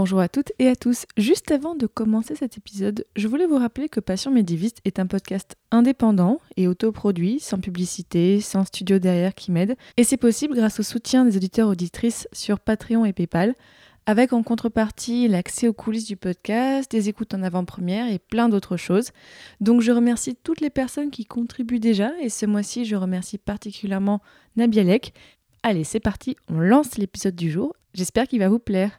bonjour à toutes et à tous. Juste avant de commencer cet épisode, je voulais vous rappeler que Passion médiéviste est un podcast indépendant et autoproduit, sans publicité, sans studio derrière qui m'aide. Et c'est possible grâce au soutien des auditeurs auditrices sur Patreon et PayPal, avec en contrepartie l'accès aux coulisses du podcast, des écoutes en avant-première et plein d'autres choses. Donc je remercie toutes les personnes qui contribuent déjà et ce mois-ci je remercie particulièrement Nabialek. Allez, c'est parti, on lance l'épisode du jour. J'espère qu'il va vous plaire.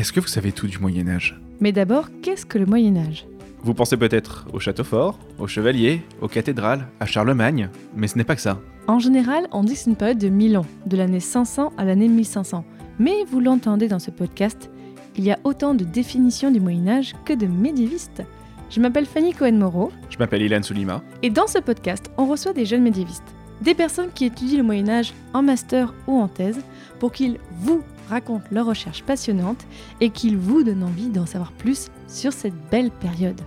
Est-ce que vous savez tout du Moyen Âge Mais d'abord, qu'est-ce que le Moyen Âge Vous pensez peut-être au château fort, aux chevaliers, aux cathédrales, à Charlemagne, mais ce n'est pas que ça. En général, on dit que c'est une période de 1000 ans, de l'année 500 à l'année 1500. Mais vous l'entendez dans ce podcast, il y a autant de définitions du Moyen Âge que de médiévistes. Je m'appelle Fanny Cohen-Moreau Je m'appelle Ilan Soulima. et dans ce podcast, on reçoit des jeunes médiévistes, des personnes qui étudient le Moyen Âge en master ou en thèse pour qu'ils vous racontent leurs recherches passionnantes et qu'ils vous donnent envie d'en savoir plus sur cette belle période.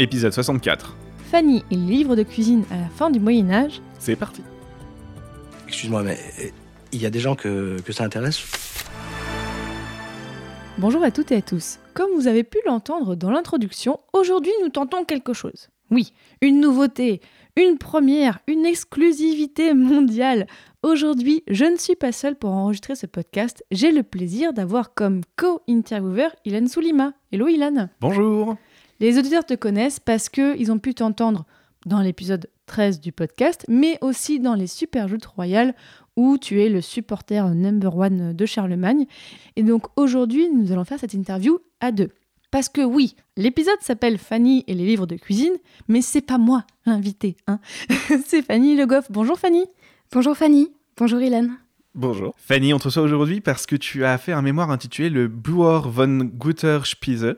Épisode 64. Fanny et le livre de cuisine à la fin du Moyen Âge, C'est parti. Excuse-moi, mais euh, il y a des gens que, que ça intéresse? Bonjour à toutes et à tous. Comme vous avez pu l'entendre dans l'introduction, aujourd'hui nous tentons quelque chose. Oui, une nouveauté, une première, une exclusivité mondiale. Aujourd'hui, je ne suis pas seule pour enregistrer ce podcast. J'ai le plaisir d'avoir comme co-intervieweur Ilan Soulima. Hello Ilan. Bonjour. Les auditeurs te connaissent parce qu'ils ont pu t'entendre dans l'épisode 13 du podcast, mais aussi dans les Super Joutes Royales où tu es le supporter number one de Charlemagne. Et donc aujourd'hui, nous allons faire cette interview à deux. Parce que oui, l'épisode s'appelle Fanny et les livres de cuisine, mais c'est pas moi l'invité, hein. c'est Fanny Le Goff. Bonjour Fanny. Bonjour Fanny, bonjour Hélène. Bonjour. Fanny, on te reçoit aujourd'hui parce que tu as fait un mémoire intitulé Le Buer von Guter Spiese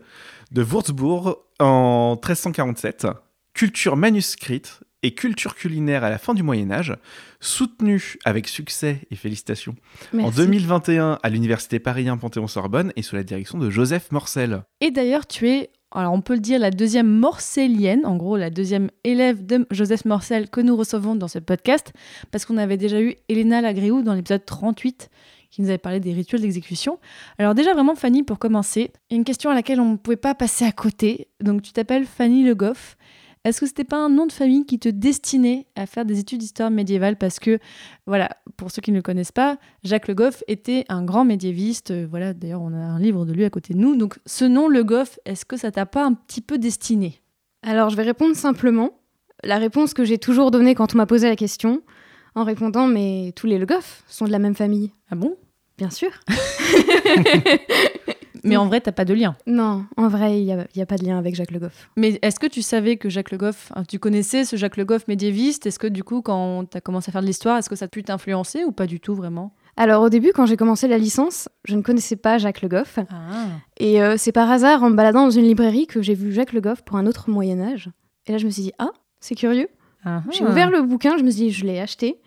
de Würzburg en 1347. Culture manuscrite et culture culinaire à la fin du Moyen Âge, soutenu avec succès et félicitations en Merci. 2021 à l'Université Paris 1 Panthéon-Sorbonne et sous la direction de Joseph Morcel. Et d'ailleurs, tu es, alors on peut le dire, la deuxième morcellienne, en gros la deuxième élève de Joseph Morcel que nous recevons dans ce podcast, parce qu'on avait déjà eu Elena Lagréou dans l'épisode 38 qui nous avait parlé des rituels d'exécution. Alors déjà vraiment Fanny, pour commencer, une question à laquelle on ne pouvait pas passer à côté. Donc tu t'appelles Fanny Le Goff. Est-ce que c'était pas un nom de famille qui te destinait à faire des études d'histoire médiévale? Parce que, voilà, pour ceux qui ne le connaissent pas, Jacques Le Goff était un grand médiéviste. Euh, Voilà, d'ailleurs, on a un livre de lui à côté de nous. Donc, ce nom, Le Goff, est-ce que ça t'a pas un petit peu destiné? Alors je vais répondre simplement. La réponse que j'ai toujours donnée quand on m'a posé la question, en répondant mais tous les Le Goff sont de la même famille. Ah bon? Bien sûr. Mais en vrai, t'as pas de lien. Non, en vrai, il n'y a, il y a pas de lien avec Jacques Le Goff. Mais est-ce que tu savais que Jacques Le Goff, hein, tu connaissais ce Jacques Le Goff médiéviste? Est-ce que du coup, quand tu as commencé à faire de l'histoire, est-ce que ça a pu t'influencer ou pas du tout vraiment? Alors au début, quand j'ai commencé la licence, je ne connaissais pas Jacques Le Goff. Ah Et euh, c'est par hasard, en me baladant dans une librairie, que j'ai vu Jacques Le Goff pour un autre Moyen Âge. Et là, je me suis dit, ah, c'est curieux. J'ai ouvert le bouquin, je me suis dit, je l'ai acheté.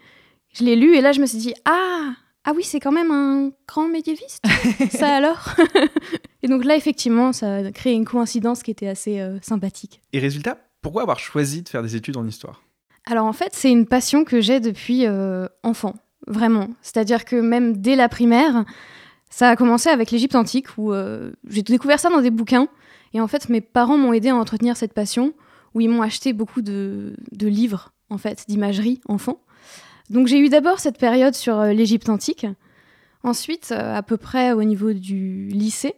Je l'ai lu et là, je me suis dit, ah, ah oui, c'est quand même un grand médiéviste. ça alors Et donc là, effectivement, ça a créé une coïncidence qui était assez euh, sympathique. Et résultat, pourquoi avoir choisi de faire des études en histoire? Alors en fait, c'est une passion que j'ai depuis euh, enfant, vraiment. C'est-à-dire que même dès la primaire, ça a commencé avec l'Égypte antique où euh, j'ai découvert ça dans des bouquins. Et en fait, mes parents m'ont aidé à entretenir cette passion, où ils m'ont acheté beaucoup de, de livres, en fait, d'imagerie enfant. Donc j'ai eu d'abord cette période sur euh, l'Égypte antique. Ensuite, euh, à peu près au niveau du lycée,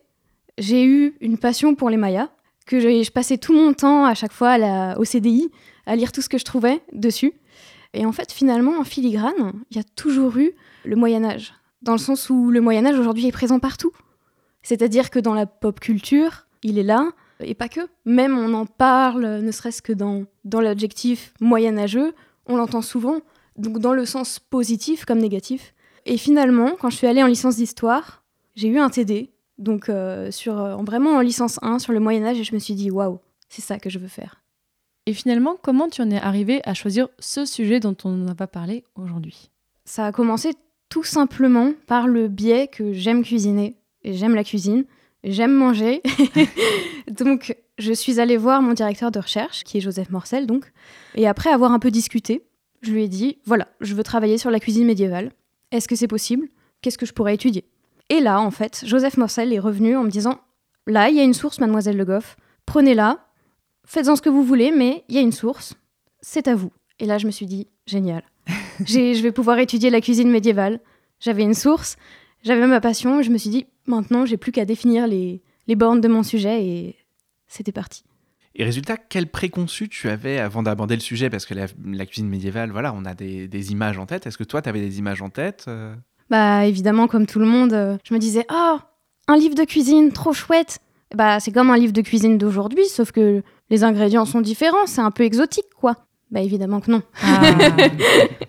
j'ai eu une passion pour les Mayas, que je passais tout mon temps à chaque fois à la- au CDI à lire tout ce que je trouvais dessus. Et en fait, finalement, en filigrane, il y a toujours eu le Moyen Âge, dans le sens où le Moyen Âge aujourd'hui est présent partout. C'est-à-dire que dans la pop culture, il est là, et pas que. Même on en parle, ne serait-ce que dans, dans l'adjectif moyenâgeux, on l'entend souvent, donc dans le sens positif comme négatif. Et finalement, quand je suis allée en licence d'histoire, j'ai eu un TD Donc euh, sur euh, vraiment en licence 1 sur le Moyen Âge et je me suis dit waouh, c'est ça que je veux faire. Et finalement, comment tu en es arrivé à choisir ce sujet dont on va parler aujourd'hui? Ça a commencé tout simplement par le biais que j'aime cuisiner et j'aime la cuisine, j'aime manger. donc je suis allée voir mon directeur de recherche qui est Joseph Morcel donc et après avoir un peu discuté, je lui ai dit voilà, je veux travailler sur la cuisine médiévale. Est-ce que c'est possible? Qu'est-ce que je pourrais étudier? Et là, en fait, Joseph Morcel est revenu en me disant Là, il y a une source, mademoiselle Le Goff, prenez-la, faites-en ce que vous voulez, mais il y a une source, c'est à vous. Et là, je me suis dit Génial. je vais pouvoir étudier la cuisine médiévale. J'avais une source, j'avais ma passion, je me suis dit Maintenant, j'ai plus qu'à définir les, les bornes de mon sujet, et c'était parti. Et résultat, quel préconçu tu avais avant d'aborder le sujet? Parce que la, cuisine médiévale, voilà, on a des, des images en tête. Est-ce que toi, tu avais des images en tête euh? Bah évidemment, comme tout le monde, euh, je me disais oh un livre de cuisine, trop chouette. Bah c'est comme un livre de cuisine d'aujourd'hui, sauf que les ingrédients sont différents, c'est un peu exotique quoi. Bah évidemment que non. Ah.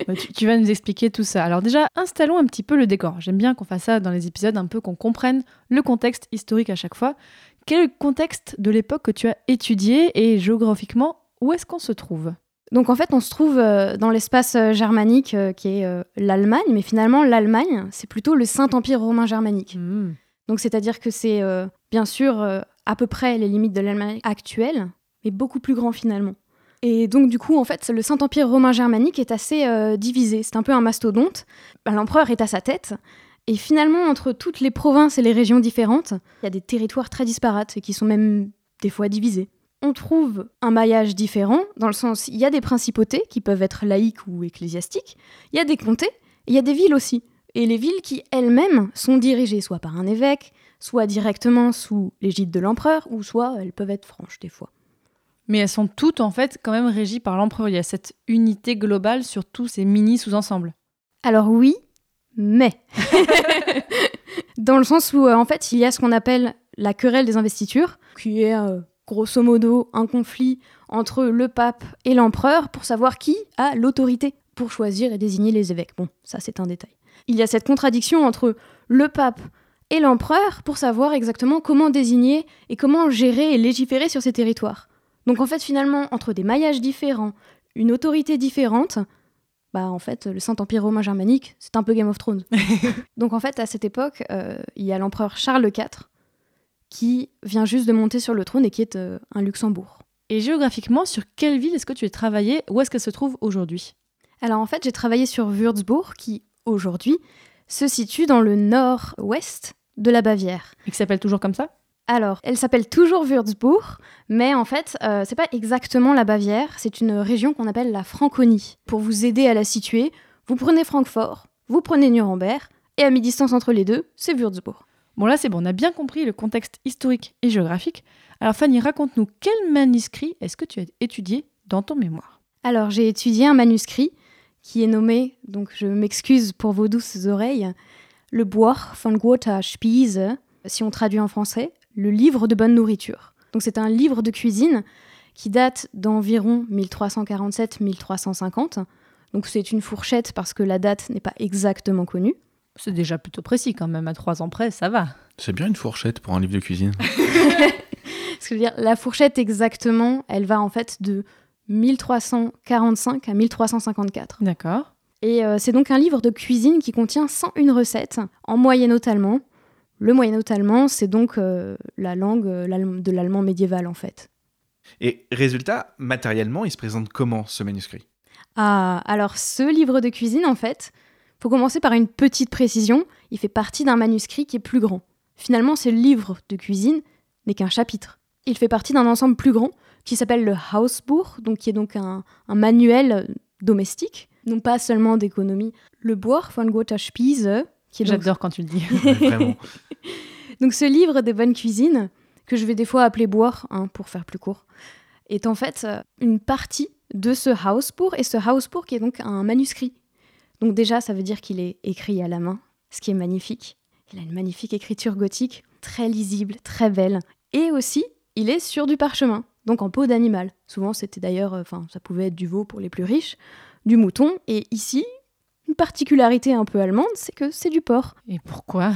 Bah, tu, vas nous expliquer tout ça. Alors déjà, installons un petit peu le décor. J'aime bien qu'on fasse ça dans les épisodes, un peu qu'on comprenne le contexte historique à chaque fois. Quel est le contexte de l'époque que tu as étudié et géographiquement, où est-ce qu'on se trouve? Donc en fait, on se trouve euh, dans l'espace euh, germanique euh, qui est l'Allemagne, mais finalement l'Allemagne, c'est plutôt le Saint-Empire romain germanique. Hmm. Donc c'est-à-dire que c'est bien sûr à peu près les limites de l'Allemagne actuelle, mais beaucoup plus grand finalement. Et donc du coup, en fait, le Saint-Empire romain germanique est assez divisé. C'est un peu un mastodonte. Bah, l'empereur est à sa tête. Et finalement, entre toutes les provinces et les régions différentes, il y a des territoires très disparates et qui sont même des fois divisés on trouve un maillage différent, dans le sens, il y a des principautés qui peuvent être laïques ou ecclésiastiques, il y a des comtés, et il y a des villes aussi. Et les villes qui elles-mêmes sont dirigées soit par un évêque, soit directement sous l'égide de l'empereur, ou soit elles peuvent être franches des fois. Mais elles sont toutes en fait quand même régies par l'empereur. Il y a cette unité globale sur tous ces mini sous-ensembles. Alors oui, mais dans le sens où euh, en fait il y a ce qu'on appelle la querelle des investitures, qui est euh, grosso modo un conflit entre le pape et l'empereur pour savoir qui a l'autorité pour choisir et désigner les évêques. Bon, ça c'est un détail. Il y a cette contradiction entre le pape et l'empereur pour savoir exactement comment désigner et comment gérer et légiférer sur ces territoires. Donc en fait finalement, entre des maillages différents, une autorité différente, bah en fait le Saint-Empire romain germanique, c'est un peu Game of Thrones. Donc en fait à cette époque, euh, il y a l'empereur Charles IV qui vient juste de monter sur le trône et qui est euh, un Luxembourg. Et géographiquement, sur quelle ville est-ce que tu es travaillé? Où est-ce qu'elle se trouve aujourd'hui? Alors en fait, j'ai travaillé sur Würzburg, qui aujourd'hui se situe dans le nord-ouest de la Bavière. Et qui s'appelle toujours comme ça? Alors, elle s'appelle toujours Würzburg, mais en fait, euh, c'est pas exactement la Bavière, c'est une région qu'on appelle la Franconie. Pour vous aider à la situer, vous prenez Francfort, vous prenez Nuremberg, et à mi-distance entre les deux, c'est Würzburg. Bon là c'est bon, on a bien compris le contexte historique et géographique. Alors Fanny, raconte-nous quel manuscrit est-ce que tu as étudié dans ton mémoire? Alors j'ai étudié un manuscrit qui est nommé, donc je m'excuse pour vos douces oreilles, le Bois von Guter Spiese, si on traduit en français, le livre de bonne nourriture. Donc c'est un livre de cuisine qui date d'environ 1347-1350. Donc c'est une fourchette parce que la date n'est pas exactement connue. C'est déjà plutôt précis quand même, à trois ans près, ça va. C'est bien une fourchette pour un livre de cuisine. Ce que je veux dire, la fourchette exactement, elle va en fait de 1345 à 1354. D'accord. Et euh, c'est donc un livre de cuisine qui contient 101 recettes en moyen-allemand. Le moyen-allemand, c'est donc euh, la langue euh, de l'allemand médiéval en fait. Et résultat, matériellement, il se présente comment ce manuscrit? Ah, alors ce livre de cuisine, en fait, faut commencer par une petite précision, il fait partie d'un manuscrit qui est plus grand. Finalement, ce livre de cuisine n'est qu'un chapitre. Il fait partie d'un ensemble plus grand qui s'appelle le Hausbuch, donc qui est donc un, manuel domestique, non pas seulement d'économie. Le Buch von est J'adore quand tu le dis. Vraiment. donc ce livre des bonnes cuisines, que je vais des fois appeler boire, hein, pour faire plus court, est en fait euh, une partie de ce Hausbuch, et ce Hausbuch est donc un manuscrit donc déjà, ça veut dire qu'il est écrit à la main, ce qui est magnifique. Il a une magnifique écriture gothique, très lisible, très belle. Et aussi, il est sur du parchemin, donc en peau d'animal. Souvent, c'était d'ailleurs, euh, enfin, ça pouvait être du veau pour les plus riches, du mouton. Et ici, une particularité un peu allemande, c'est que c'est du porc. Et pourquoi?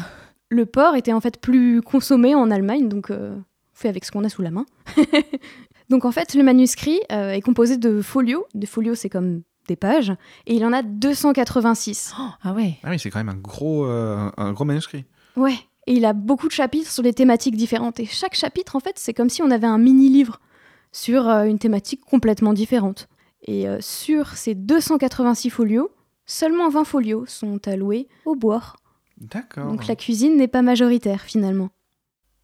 Le porc était en fait plus consommé en Allemagne, donc euh, on fait avec ce qu'on a sous la main. donc en fait, le manuscrit euh, est composé de folios. Des folios, c'est comme des pages, et il en a 286. Ah ouais. Ah oui, c'est quand même un gros, euh, un gros manuscrit. Ouais, et il a beaucoup de chapitres sur des thématiques différentes. Et chaque chapitre, en fait, c'est comme si on avait un mini-livre sur euh, une thématique complètement différente. Et euh, sur ces 286 folios, seulement 20 folios sont alloués au boire. D'accord. Donc la cuisine n'est pas majoritaire finalement.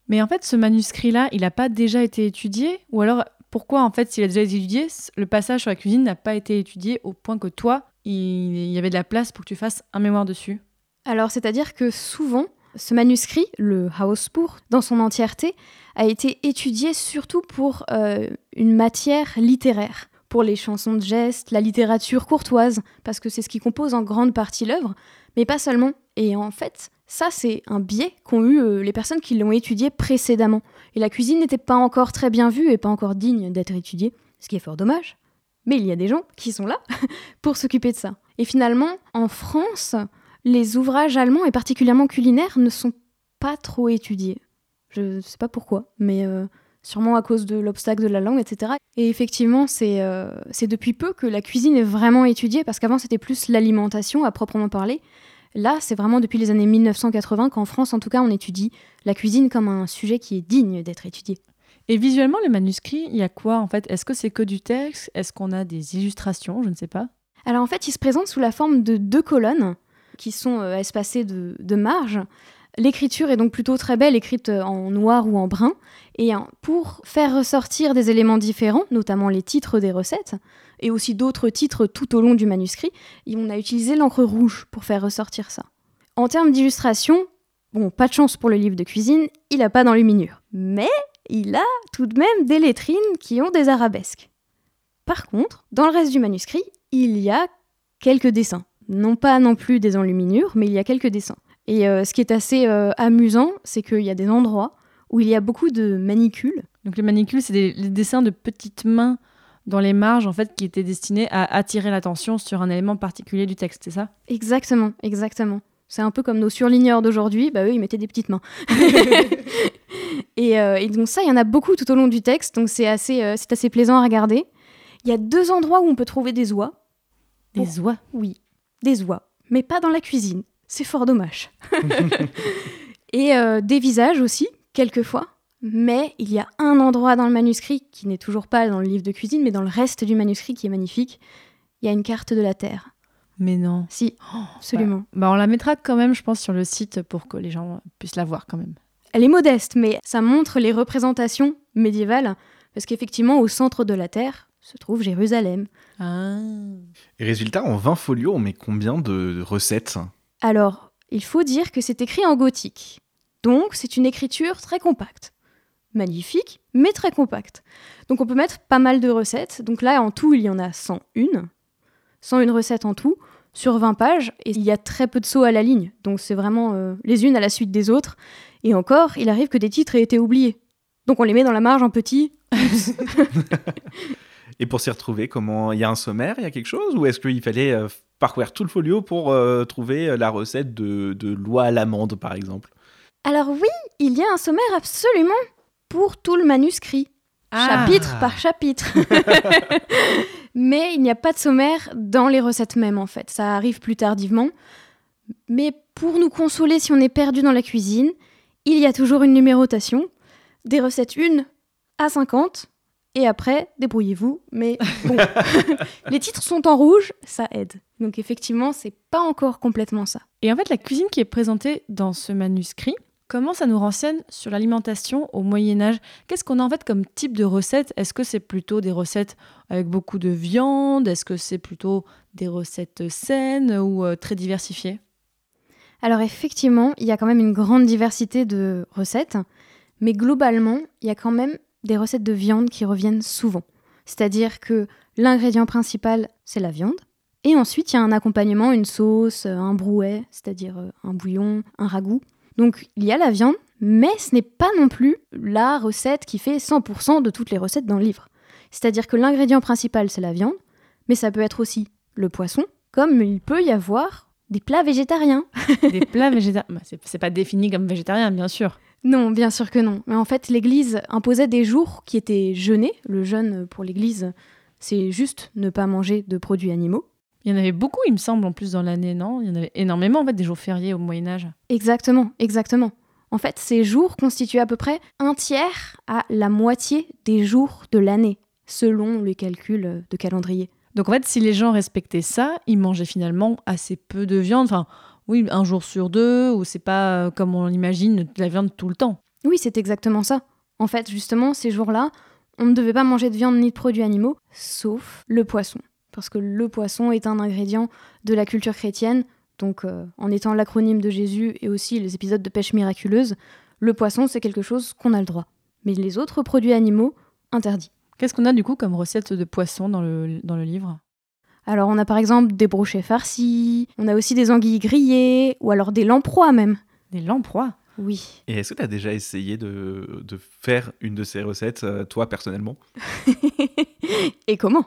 Mais en fait, ce manuscrit-là, il n'a pas déjà été étudié? Ou alors, pourquoi, en fait, s'il a déjà été étudié, le passage sur la cuisine n'a pas été étudié au point que toi, il y avait de la place pour que tu fasses un mémoire dessus? Alors c'est-à-dire que souvent, ce manuscrit, le Hausbuch, dans son entièreté, a été étudié surtout pour euh, une matière littéraire, pour les chansons de gestes, la littérature courtoise, parce que c'est ce qui compose en grande partie l'œuvre, mais pas seulement. Et en fait, ça, c'est un biais qu'ont eu euh, les personnes qui l'ont étudié précédemment. Et la cuisine n'était pas encore très bien vue et pas encore digne d'être étudiée, ce qui est fort dommage. Mais il y a des gens qui sont là pour s'occuper de ça. Et finalement, en France, les ouvrages allemands, et particulièrement culinaires, ne sont pas trop étudiés. Je ne sais pas pourquoi, mais euh, sûrement à cause de l'obstacle de la langue, etc. Et effectivement, c'est euh, depuis peu que la cuisine est vraiment étudiée, parce qu'avant c'était plus l'alimentation à proprement parler. Là, c'est vraiment depuis les années 1980 qu'en France, en tout cas, on étudie la cuisine comme un sujet qui est digne d'être étudié. Et visuellement, les manuscrits, il y a quoi en fait? Est-ce que c'est que du texte? Est-ce qu'on a des illustrations? Je ne sais pas. Alors en fait, ils se présentent sous la forme de deux colonnes qui sont euh, espacées de, de marges. L'écriture est donc plutôt très belle, écrite euh, en noir ou en brun. Et pour faire ressortir des éléments différents, notamment les titres des recettes, et aussi d'autres titres tout au long du manuscrit, on a utilisé l'encre rouge pour faire ressortir ça. En termes d'illustration, bon, pas de chance pour le livre de cuisine, il n'a pas d'enluminure. Mais il a tout de même des lettrines qui ont des arabesques. Par contre, dans le reste du manuscrit, il y a quelques dessins. Non pas non plus des enluminures, mais il y a quelques dessins. Et euh, ce qui est assez euh, amusant, c'est qu'il y a des endroits où il y a beaucoup de manicules. Donc les manicules, c'est des les dessins de petites mains dans les marges en fait qui étaient destinés à attirer l'attention sur un élément particulier du texte, c'est ça? Exactement, exactement. C'est un peu comme nos surligneurs d'aujourd'hui, bah eux ils mettaient des petites mains. et, euh, et donc ça, il y en a beaucoup tout au long du texte, donc c'est assez, euh, c'est assez plaisant à regarder. Il y a deux endroits où on peut trouver des oies. Des oies? Oui, des oies, mais pas dans la cuisine. C'est fort dommage. et euh, des visages aussi, quelquefois. Mais il y a un endroit dans le manuscrit qui n'est toujours pas dans le livre de cuisine, mais dans le reste du manuscrit qui est magnifique. Il y a une carte de la Terre. Mais non. Si, absolument. Bah on la mettra quand même, je pense, sur le site pour que les gens puissent la voir quand même. Elle est modeste, mais ça montre les représentations médiévales, parce qu'effectivement, au centre de la Terre se trouve Jérusalem. Ah. Et résultat, en 20 folios, on met combien de recettes? Alors, il faut dire que c'est écrit en gothique. Donc, c'est une écriture très compacte. Magnifique, mais très compacte. Donc, on peut mettre pas mal de recettes. Donc là, en tout, il y en a 101. 101 recettes en tout, sur 20 pages. Et il y a très peu de sauts à la ligne. Donc, c'est vraiment euh, les unes à la suite des autres. Et encore, il arrive que des titres aient été oubliés. Donc, on les met dans la marge en petit. Et pour s'y retrouver, comment Il y a un sommaire, il y a quelque chose? Ou est-ce qu'il fallait euh, parcourir tout le folio pour euh, trouver la recette de, de à l'amande, par exemple? Alors oui, il y a un sommaire absolument pour tout le manuscrit. Ah. chapitre par chapitre. Mais il n'y a pas de sommaire dans les recettes même en fait. Ça arrive plus tardivement. Mais pour nous consoler si on est perdu dans la cuisine, il y a toujours une numérotation. Des recettes 1 à 50. Et après, débrouillez-vous. Mais bon, les titres sont en rouge, ça aide. Donc effectivement, c'est pas encore complètement ça. Et en fait, la cuisine qui est présentée dans ce manuscrit, comment ça nous renseigne sur l'alimentation au Moyen Âge? Qu'est-ce qu'on a en fait comme type de recettes? Est-ce que c'est plutôt des recettes avec beaucoup de viande? Est-ce que c'est plutôt des recettes saines ou euh, très diversifiées? Alors effectivement, il y a quand même une grande diversité de recettes, mais globalement, il y a quand même des recettes de viande qui reviennent souvent. C'est-à-dire que l'ingrédient principal, c'est la viande. Et ensuite, il y a un accompagnement, une sauce, un brouet, c'est-à-dire euh, un bouillon, un ragoût. Donc il y a la viande, mais ce n'est pas non plus la recette qui fait 100% de toutes les recettes dans le livre. C'est-à-dire que l'ingrédient principal, c'est la viande, mais ça peut être aussi le poisson, comme il peut y avoir des plats végétariens. Des plats végétariens. Bah, c'est pas défini comme végétarien, bien sûr. Non, bien sûr que non. Mais en fait, l'Église imposait des jours qui étaient jeûnés. Le jeûne pour l'Église, c'est juste ne pas manger de produits animaux. Il y en avait beaucoup, il me semble, en plus dans l'année, non? Il y en avait énormément, en fait, des jours fériés au Moyen-Âge. Exactement, exactement. En fait, ces jours constituent à peu près un tiers à la moitié des jours de l'année, selon les calculs de calendrier. Donc, en fait, si les gens respectaient ça, ils mangeaient finalement assez peu de viande. Enfin, oui, un jour sur deux, ou c'est pas euh, comme on l'imagine, de la viande tout le temps. Oui, c'est exactement ça. En fait, justement, ces jours-là, on ne devait pas manger de viande ni de produits animaux, sauf le poisson. Parce que le poisson est un ingrédient de la culture chrétienne. Donc, euh, en étant l'acronyme de Jésus et aussi les épisodes de pêche miraculeuse, le poisson, c'est quelque chose qu'on a le droit. Mais les autres produits animaux, interdits. Qu'est-ce qu'on a du coup comme recette de poisson dans le, dans le livre? Alors, on a par exemple des brochets farcis, on a aussi des anguilles grillées, ou alors des lamproies même. Des lamproies Oui. Et est-ce que tu as déjà essayé de, de faire une de ces recettes, euh, toi personnellement? Et comment?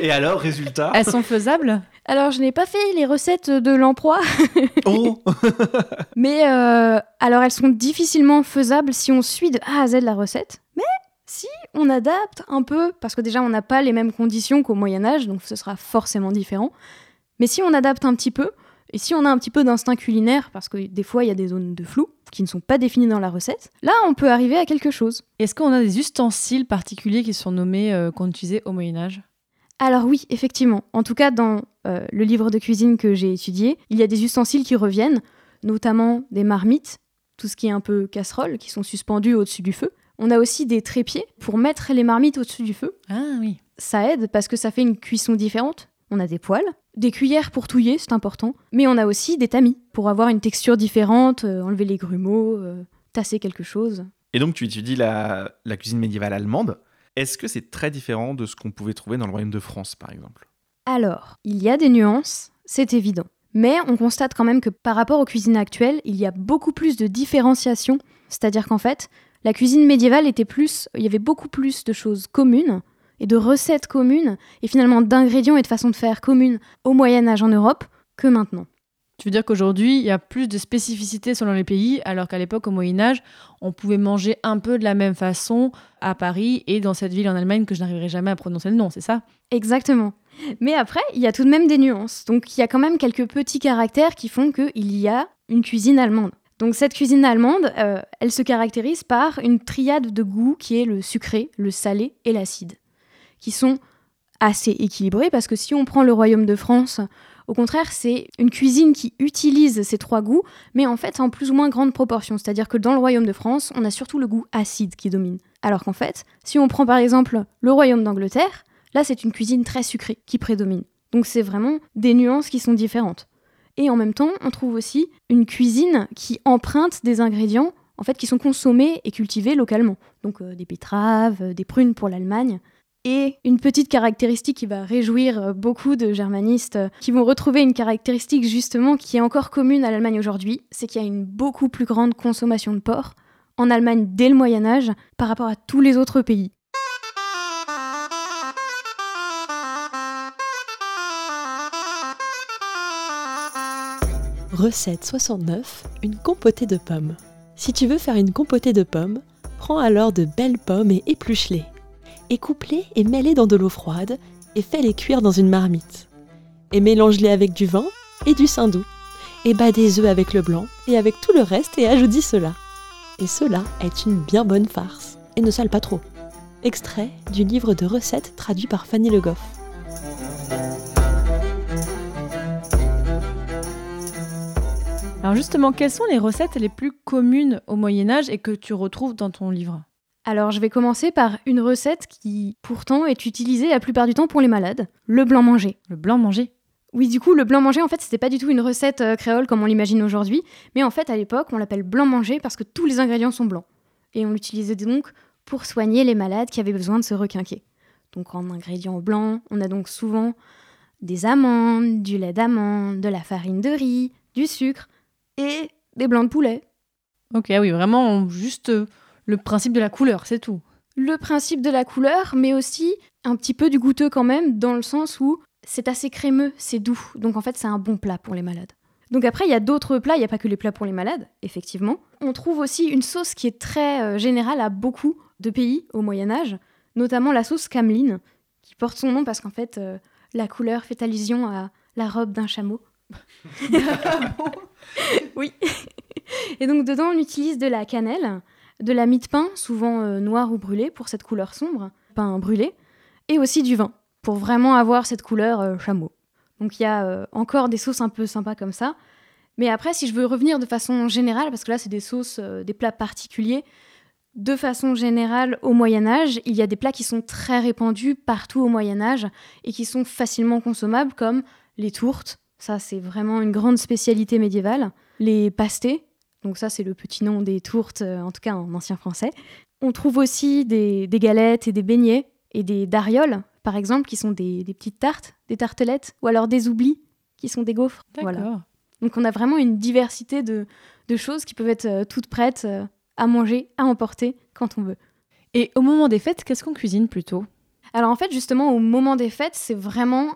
Et alors, résultat Elles sont faisables? Alors, je n'ai pas fait les recettes de lamproie, Oh mais euh, alors elles sont difficilement faisables si on suit de A à Z la recette. Mais si on adapte un peu, parce que déjà on n'a pas les mêmes conditions qu'au Moyen Âge, donc ce sera forcément différent. Mais si on adapte un petit peu, et si on a un petit peu d'instinct culinaire, parce que des fois il y a des zones de flou qui ne sont pas définies dans la recette, là on peut arriver à quelque chose. Est-ce qu'on a des ustensiles particuliers qui sont nommés, euh, qu'on utilisait au Moyen-Âge? Alors oui, effectivement. En tout cas, dans euh, le livre de cuisine que j'ai étudié, il y a des ustensiles qui reviennent, notamment des marmites, tout ce qui est un peu casserole, qui sont suspendus au-dessus du feu. On a aussi des trépieds pour mettre les marmites au-dessus du feu. Ah oui. Ça aide parce que ça fait une cuisson différente. On a des poêles, des cuillères pour touiller, c'est important, mais on a aussi des tamis pour avoir une texture différente, euh, enlever les grumeaux, euh, tasser quelque chose. Et donc, tu étudies la, la cuisine médiévale allemande. Est-ce que c'est très différent de ce qu'on pouvait trouver dans le royaume de France, par exemple? Alors, il y a des nuances, c'est évident. Mais on constate quand même que par rapport aux cuisines actuelles, il y a beaucoup plus de différenciation. C'est-à-dire qu'en fait, la cuisine médiévale était plus. Il y avait beaucoup plus de choses communes et de recettes communes, et finalement d'ingrédients et de façons de faire communes au Moyen-Âge en Europe que maintenant. Tu veux dire qu'aujourd'hui, il y a plus de spécificités selon les pays, alors qu'à l'époque, au Moyen-Âge, on pouvait manger un peu de la même façon à Paris et dans cette ville en Allemagne que je n'arriverai jamais à prononcer le nom, c'est ça? Exactement. Mais après, il y a tout de même des nuances. Donc il y a quand même quelques petits caractères qui font qu'il y a une cuisine allemande. Donc cette cuisine allemande, euh, elle se caractérise par une triade de goûts qui est le sucré, le salé et l'acide, qui sont assez équilibrés parce que si on prend le royaume de France, au contraire, c'est une cuisine qui utilise ces trois goûts, mais en fait en plus ou moins grande proportion. C'est-à-dire que dans le royaume de France, on a surtout le goût acide qui domine. Alors qu'en fait, si on prend par exemple le royaume d'Angleterre, là c'est une cuisine très sucrée qui prédomine. Donc c'est vraiment des nuances qui sont différentes. Et en même temps, on trouve aussi une cuisine qui emprunte des ingrédients en fait qui sont consommés et cultivés localement. Donc euh, des betteraves, euh, des prunes pour l'Allemagne. Et une petite caractéristique qui va réjouir euh, beaucoup de germanistes euh, qui vont retrouver une caractéristique justement qui est encore commune à l'Allemagne aujourd'hui, c'est qu'il y a une beaucoup plus grande consommation de porc en Allemagne dès le Moyen Âge par rapport à tous les autres pays. Recette 69, une compotée de pommes. Si tu veux faire une compotée de pommes, prends alors de belles pommes et épluche-les. Écoupe-les et mets-les dans de l'eau froide et fais-les cuire dans une marmite. Et mélange-les avec du vin et du saindoux. Et bats des œufs avec le blanc et avec tout le reste et ajoute cela. Et cela est une bien bonne farce. Et ne sale pas trop. Extrait du livre de recettes traduit par Fanny Le Goff. Alors justement, quelles sont les recettes les plus communes au Moyen Âge et que tu retrouves dans ton livre? Alors je vais commencer par une recette qui pourtant est utilisée la plupart du temps pour les malades, le blanc manger. Le blanc manger Oui, du coup, le blanc manger, en fait, c'était pas du tout une recette euh, créole comme on l'imagine aujourd'hui, mais en fait, à l'époque, on l'appelle blanc manger parce que tous les ingrédients sont blancs. Et on l'utilisait donc pour soigner les malades qui avaient besoin de se requinquer. Donc en ingrédients blancs, on a donc souvent des amandes, du lait d'amande, de la farine de riz, du sucre et des blancs de poulet. Ok, oui, vraiment juste euh, le principe de la couleur, c'est tout. Le principe de la couleur, mais aussi un petit peu du goûteux quand même, dans le sens où c'est assez crémeux, c'est doux. Donc en fait, c'est un bon plat pour les malades. Donc après, il y a d'autres plats, il n'y a pas que les plats pour les malades, effectivement. On trouve aussi une sauce qui est très euh, générale à beaucoup de pays au Moyen Âge, notamment la sauce cameline, qui porte son nom parce qu'en fait, euh, la couleur fait allusion à la robe d'un chameau. oui. Et donc dedans, on utilise de la cannelle, de la mie de pain, souvent euh, noire ou brûlée pour cette couleur sombre, pain brûlé, et aussi du vin, pour vraiment avoir cette couleur euh, chameau. Donc il y a euh, encore des sauces un peu sympas comme ça. Mais après, si je veux revenir de façon générale, parce que là, c'est des sauces, des plats particuliers, de façon générale, au Moyen Âge, il y a des plats qui sont très répandus partout au Moyen Âge et qui sont facilement consommables, comme les tourtes. Ça, c'est vraiment une grande spécialité médiévale. Les pastés, donc ça, c'est le petit nom des tourtes, en tout cas en ancien français. On trouve aussi des, des galettes et des beignets et des darioles, par exemple, qui sont des, des, petites tartes, des tartelettes, ou alors des oublis, qui sont des gaufres. Voilà. Donc on a vraiment une diversité de, de choses qui peuvent être euh, toutes prêtes euh, à manger, à emporter quand on veut. Et au moment des fêtes, qu'est-ce qu'on cuisine plutôt? Alors en fait, justement, au moment des fêtes, c'est vraiment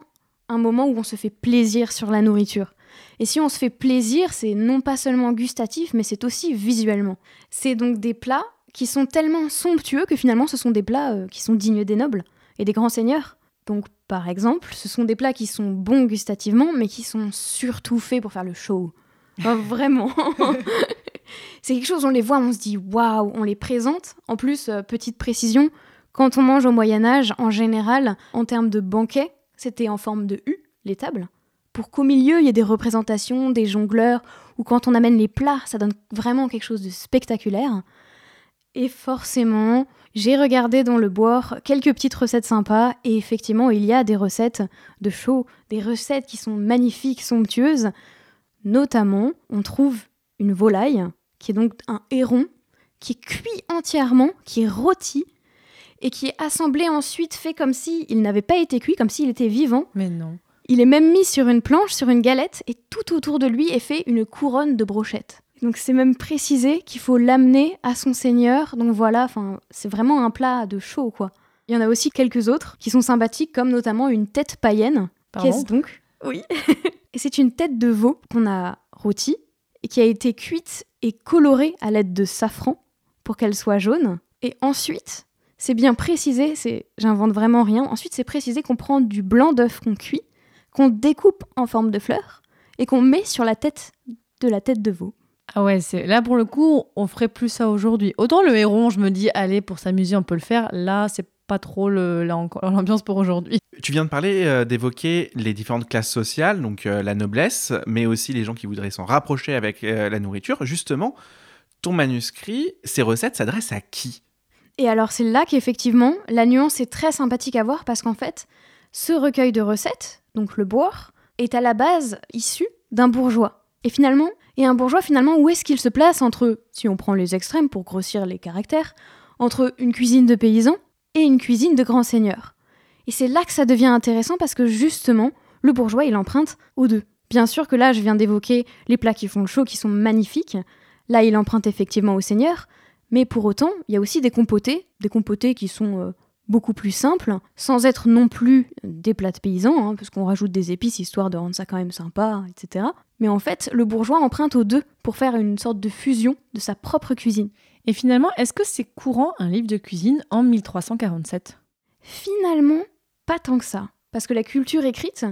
un moment où on se fait plaisir sur la nourriture. Et si on se fait plaisir, c'est non pas seulement gustatif, mais c'est aussi visuellement. C'est donc des plats qui sont tellement somptueux que finalement ce sont des plats euh, qui sont dignes des nobles et des grands seigneurs. Donc par exemple, ce sont des plats qui sont bons gustativement, mais qui sont surtout faits pour faire le show. Vraiment. c'est quelque chose, on les voit, on se dit waouh, on les présente. En plus, euh, petite précision, quand on mange au Moyen Âge, en général, en termes de banquet, c'était en forme de U, les tables, pour qu'au milieu, il y ait des représentations, des jongleurs, ou quand on amène les plats, ça donne vraiment quelque chose de spectaculaire. Et forcément, j'ai regardé dans le boire quelques petites recettes sympas, et effectivement, il y a des recettes de show, des recettes qui sont magnifiques, somptueuses. Notamment, on trouve une volaille, qui est donc un héron, qui est cuit entièrement, qui est rôti, et qui est assemblé ensuite, fait comme s'il il n'avait pas été cuit, comme s'il était vivant. Mais non. Il est même mis sur une planche, sur une galette, et tout autour de lui est fait une couronne de brochettes. Donc c'est même précisé qu'il faut l'amener à son seigneur. Donc voilà, enfin c'est vraiment un plat de chaud quoi. Il y en a aussi quelques autres qui sont sympathiques, comme notamment une tête païenne. Qu'est-ce donc? Oui. et c'est une tête de veau qu'on a rôtie et qui a été cuite et colorée à l'aide de safran pour qu'elle soit jaune. Et ensuite, c'est bien précisé, c'est j'invente vraiment rien. Ensuite, c'est précisé qu'on prend du blanc d'œuf qu'on cuit, qu'on découpe en forme de fleur et qu'on met sur la tête de la tête de veau. Ah ouais, c'est là pour le coup, on ferait plus ça aujourd'hui. Autant le héron, je me dis, allez, pour s'amuser, on peut le faire. Là, c'est pas trop le- là encore l'ambiance pour aujourd'hui. Tu viens de parler, euh, d'évoquer les différentes classes sociales, donc euh, la noblesse, mais aussi les gens qui voudraient s'en rapprocher avec euh, la nourriture. Justement, ton manuscrit, ces recettes s'adressent à qui? Et alors c'est là qu'effectivement, la nuance est très sympathique à voir parce qu'en fait, ce recueil de recettes, donc le boire, est à la base issu d'un bourgeois. Et finalement, et un bourgeois finalement, où est-ce qu'il se place entre, si on prend les extrêmes pour grossir les caractères, entre une cuisine de paysan et une cuisine de grand seigneur. Et c'est là que ça devient intéressant parce que justement, le bourgeois, il emprunte aux deux. Bien sûr que là, je viens d'évoquer les plats qui font le chaud, qui sont magnifiques. Là, il emprunte effectivement au seigneur. Mais pour autant, il y a aussi des compotés, des compotés qui sont euh, beaucoup plus simples, sans être non plus des plats de paysans, hein, parce qu'on rajoute des épices histoire de rendre ça quand même sympa, etc. Mais en fait, le bourgeois emprunte aux deux pour faire une sorte de fusion de sa propre cuisine. Et finalement, est-ce que c'est courant un livre de cuisine en 1347 Finalement, pas tant que ça. Parce que la culture écrite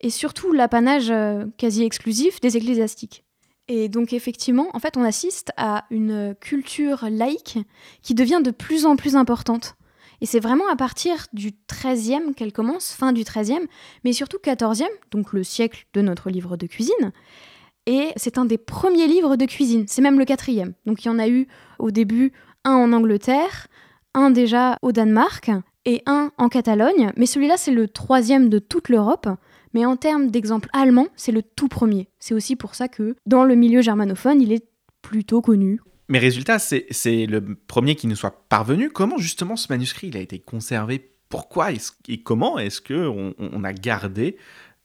est surtout l'apanage euh, quasi exclusif des ecclésiastiques. Et donc effectivement, en fait, on assiste à une culture laïque qui devient de plus en plus importante. Et c'est vraiment à partir du XIIIe qu'elle commence, fin du XIIIe, mais surtout XIVe, donc le siècle de notre livre de cuisine. Et c'est un des premiers livres de cuisine, c'est même le quatrième. Donc il y en a eu au début un en Angleterre, un déjà au Danemark et un en Catalogne. Mais celui-là, c'est le troisième de toute l'Europe. Mais en termes d'exemple allemand, c'est le tout premier. C'est aussi pour ça que dans le milieu germanophone, il est plutôt connu. Mais résultat, c'est le premier qui nous soit parvenu. Comment justement ce manuscrit il a été conservé? Pourquoi et comment est-ce que on, a gardé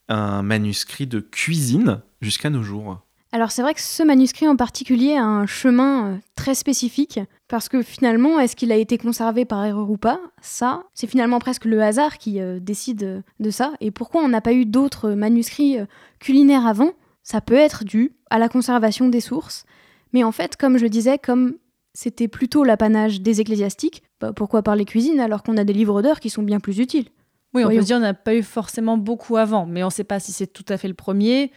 un manuscrit de cuisine jusqu'à nos jours? Alors c'est vrai que ce manuscrit en particulier a un chemin euh, très spécifique, parce que finalement, est-ce qu'il a été conservé par erreur ou pas? Ça, c'est finalement presque le hasard qui euh, décide de ça. Et pourquoi on n'a pas eu d'autres manuscrits euh, culinaires avant? Ça peut être dû à la conservation des sources. Mais en fait, comme je disais, comme c'était plutôt l'apanage des ecclésiastiques, bah, pourquoi parler cuisine alors qu'on a des livres d'heures qui sont bien plus utiles Oui, on Voyons. peut se dire on n'a pas eu forcément beaucoup avant, mais on ne sait pas si c'est tout à fait le premier,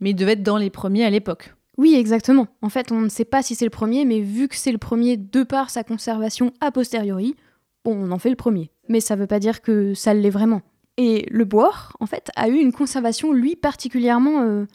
mais il devait être dans les premiers à l'époque. Oui, exactement. En fait, on ne sait pas si c'est le premier, mais vu que c'est le premier de par sa conservation a posteriori, bon, on en fait le premier. Mais ça veut pas dire que ça l'est vraiment. Et le boire, en fait, a eu une conservation, lui, particulièrement euh,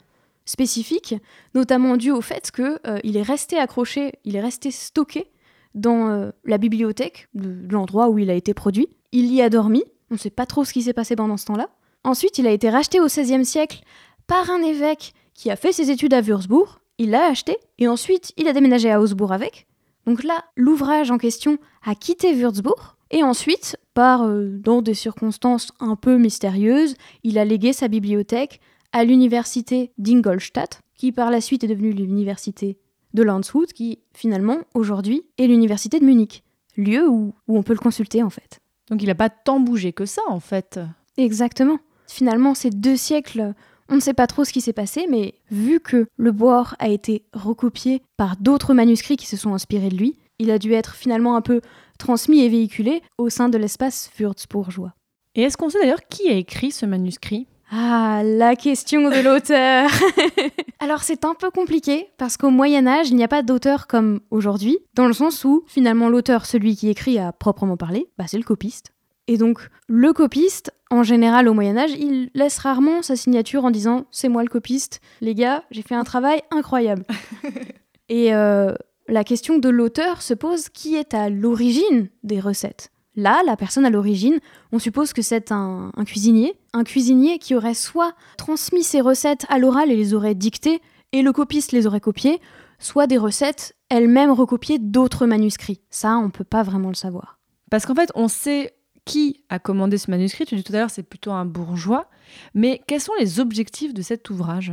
spécifique, notamment dû au fait que euh, est resté accroché, il est resté stocké dans euh, la bibliothèque de, l'endroit où il a été produit. Il y a dormi, on ne sait pas trop ce qui s'est passé pendant ce temps-là. Ensuite, il a été racheté au XVIe siècle par un évêque qui a fait ses études à Würzburg. Il l'a acheté et ensuite il a déménagé à Augsbourg avec. Donc là, l'ouvrage en question a quitté Würzburg et ensuite, par euh, dans des circonstances un peu mystérieuses, il a légué sa bibliothèque à l'université d'Ingolstadt, qui par la suite est devenue l'université de Landshut, qui finalement aujourd'hui est l'université de Munich, lieu où, où on peut le consulter en fait. Donc il n'a pas tant bougé que ça, en fait. Exactement. Finalement, ces deux siècles, on ne sait pas trop ce qui s'est passé, mais vu que le boire a été recopié par d'autres manuscrits qui se sont inspirés de lui, il a dû être finalement un peu transmis et véhiculé au sein de l'espace würzbourgeois. Et est-ce qu'on sait d'ailleurs qui a écrit ce manuscrit? Ah, la question de l'auteur Alors c'est un peu compliqué, parce qu'au Moyen Âge, il n'y a pas d'auteur comme aujourd'hui, dans le sens où finalement l'auteur, celui qui écrit à proprement parler, bah, c'est le copiste. Et donc le copiste, en général au Moyen Âge, il laisse rarement sa signature en disant c'est moi le copiste, les gars, j'ai fait un travail incroyable. Et euh, la question de l'auteur se pose qui est à l'origine des recettes? Là, la personne à l'origine, on suppose que c'est un, un cuisinier, un cuisinier qui aurait soit transmis ses recettes à l'oral et les aurait dictées, et le copiste les aurait copiées, soit des recettes elles-mêmes recopiées d'autres manuscrits. Ça, on peut pas vraiment le savoir. Parce qu'en fait, on sait qui a commandé ce manuscrit. Tu dis tout à l'heure, c'est plutôt un bourgeois. Mais quels sont les objectifs de cet ouvrage?